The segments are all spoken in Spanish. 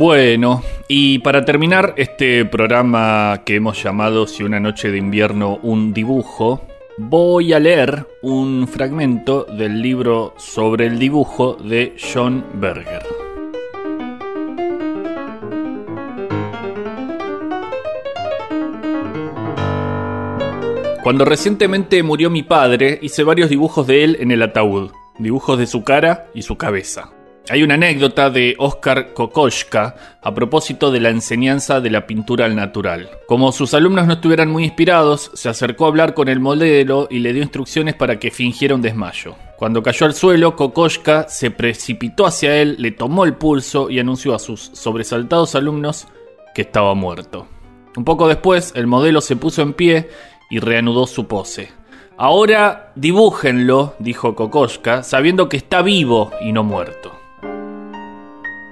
Bueno, y para terminar este programa que hemos llamado Si una noche de invierno un dibujo, voy a leer un fragmento del libro sobre el dibujo de John Berger. Cuando recientemente murió mi padre, hice varios dibujos de él en el ataúd, dibujos de su cara y su cabeza. Hay una anécdota de Oscar Kokoschka a propósito de la enseñanza de la pintura al natural. Como sus alumnos no estuvieran muy inspirados, se acercó a hablar con el modelo y le dio instrucciones para que fingiera un desmayo. Cuando cayó al suelo, Kokoschka se precipitó hacia él, le tomó el pulso y anunció a sus sobresaltados alumnos que estaba muerto. Un poco después, el modelo se puso en pie y reanudó su pose. Ahora dibújenlo, dijo Kokoschka, sabiendo que está vivo y no muerto.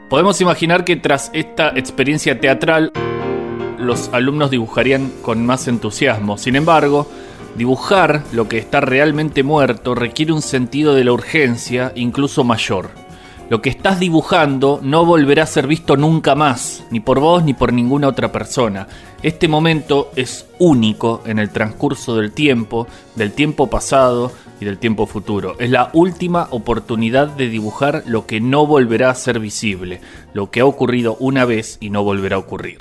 Podemos imaginar que tras esta experiencia teatral los alumnos dibujarían con más entusiasmo. Sin embargo, dibujar lo que está realmente muerto requiere un sentido de la urgencia incluso mayor. Lo que estás dibujando no volverá a ser visto nunca más, ni por vos ni por ninguna otra persona. Este momento es único en el transcurso del tiempo, del tiempo pasado, y del tiempo futuro. Es la última oportunidad de dibujar lo que no volverá a ser visible, lo que ha ocurrido una vez y no volverá a ocurrir.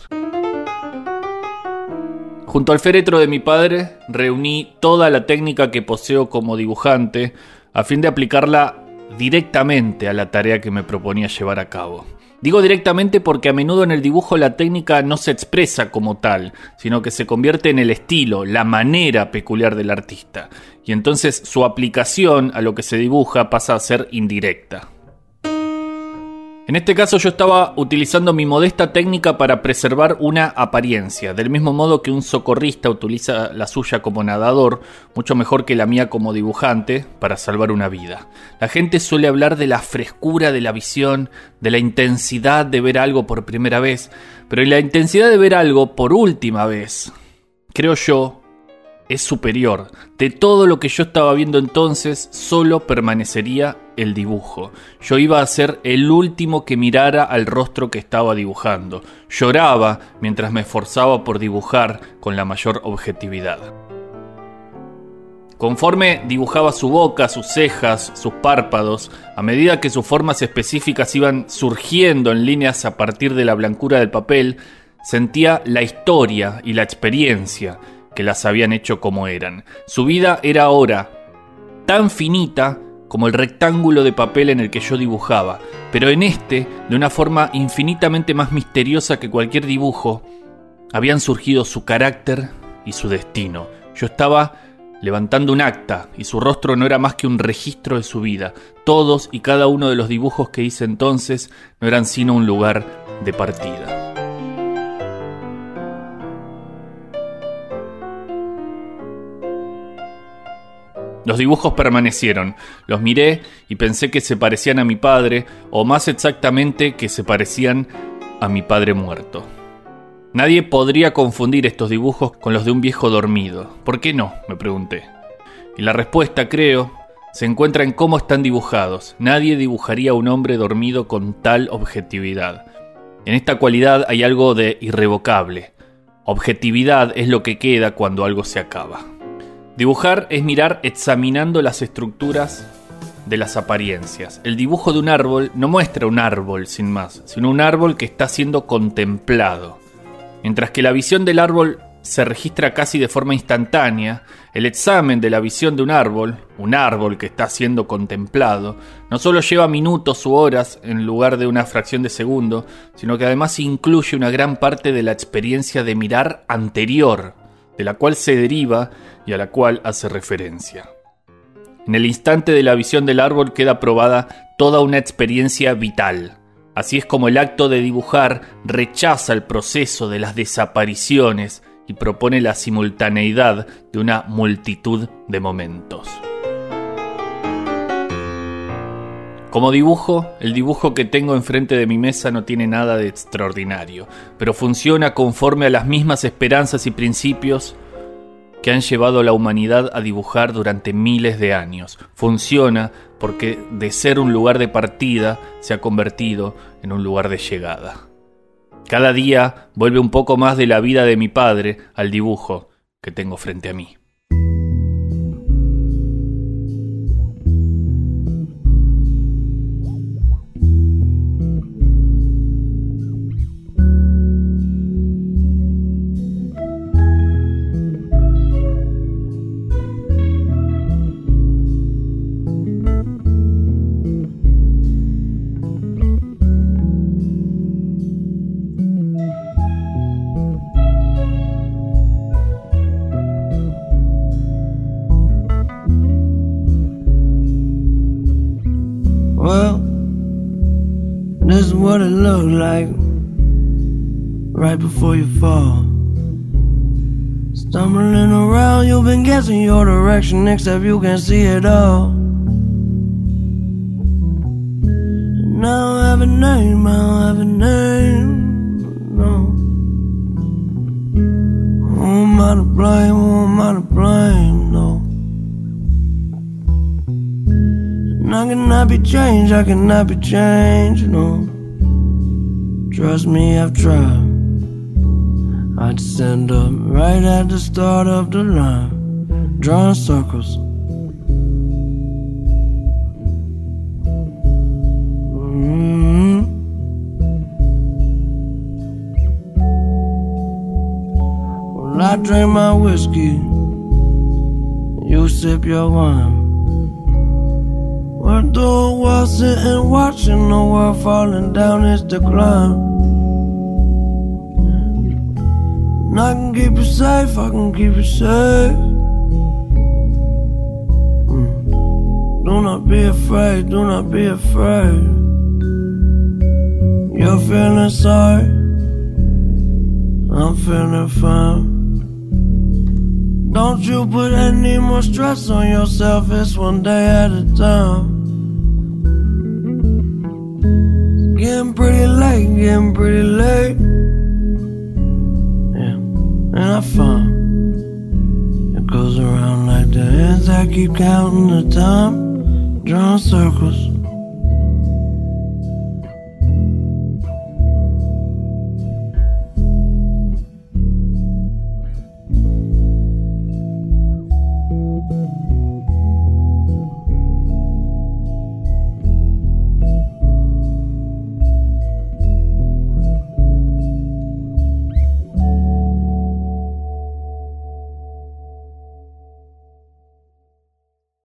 Junto al féretro de mi padre reuní toda la técnica que poseo como dibujante a fin de aplicarla directamente a la tarea que me proponía llevar a cabo. Digo directamente porque a menudo en el dibujo la técnica no se expresa como tal, sino que se convierte en el estilo, la manera peculiar del artista, y entonces su aplicación a lo que se dibuja pasa a ser indirecta. En este caso yo estaba utilizando mi modesta técnica para preservar una apariencia, del mismo modo que un socorrista utiliza la suya como nadador, mucho mejor que la mía como dibujante, para salvar una vida. La gente suele hablar de la frescura de la visión, de la intensidad de ver algo por primera vez, pero la intensidad de ver algo por última vez, creo yo, es superior. De todo lo que yo estaba viendo entonces, solo permanecería el dibujo. Yo iba a ser el último que mirara al rostro que estaba dibujando. Lloraba mientras me esforzaba por dibujar con la mayor objetividad. Conforme dibujaba su boca, sus cejas, sus párpados, a medida que sus formas específicas iban surgiendo en líneas a partir de la blancura del papel, sentía la historia y la experiencia que las habían hecho como eran. Su vida era ahora tan finita como el rectángulo de papel en el que yo dibujaba, pero en este, de una forma infinitamente más misteriosa que cualquier dibujo, habían surgido su carácter y su destino. Yo estaba levantando un acta y su rostro no era más que un registro de su vida. Todos y cada uno de los dibujos que hice entonces no eran sino un lugar de partida. Los dibujos permanecieron, los miré y pensé que se parecían a mi padre, o más exactamente que se parecían a mi padre muerto. Nadie podría confundir estos dibujos con los de un viejo dormido. ¿Por qué no? me pregunté. Y la respuesta, creo, se encuentra en cómo están dibujados. Nadie dibujaría a un hombre dormido con tal objetividad. En esta cualidad hay algo de irrevocable. Objetividad es lo que queda cuando algo se acaba. Dibujar es mirar examinando las estructuras de las apariencias. El dibujo de un árbol no muestra un árbol sin más, sino un árbol que está siendo contemplado. Mientras que la visión del árbol se registra casi de forma instantánea, el examen de la visión de un árbol, un árbol que está siendo contemplado, no solo lleva minutos u horas en lugar de una fracción de segundo, sino que además incluye una gran parte de la experiencia de mirar anterior de la cual se deriva y a la cual hace referencia. En el instante de la visión del árbol queda probada toda una experiencia vital. Así es como el acto de dibujar rechaza el proceso de las desapariciones y propone la simultaneidad de una multitud de momentos. Como dibujo, el dibujo que tengo enfrente de mi mesa no tiene nada de extraordinario, pero funciona conforme a las mismas esperanzas y principios que han llevado a la humanidad a dibujar durante miles de años. Funciona porque de ser un lugar de partida se ha convertido en un lugar de llegada. Cada día vuelve un poco más de la vida de mi padre al dibujo que tengo frente a mí. What it looked like right before you fall. Stumbling around, you've been guessing your direction, except you can see it all. Now I have a name, I don't have a name, no. Who am I to blame? Who am I to And I cannot be changed, I cannot be changed, no. Trust me, I've tried. I'd stand up right at the start of the line, drawing circles. Mm-hmm. I drink my whiskey, you sip your wine. We're while sitting watching the world falling down its decline. And I can keep you safe, I can keep you safe. Mm. Do not be afraid, do not be afraid. You're feeling sorry, I'm feeling fine. Don't you put any more stress on yourself, it's one day at a time. Pretty late, getting pretty late. Yeah, and I find it goes around like the hands. I keep counting the time, drawing circles.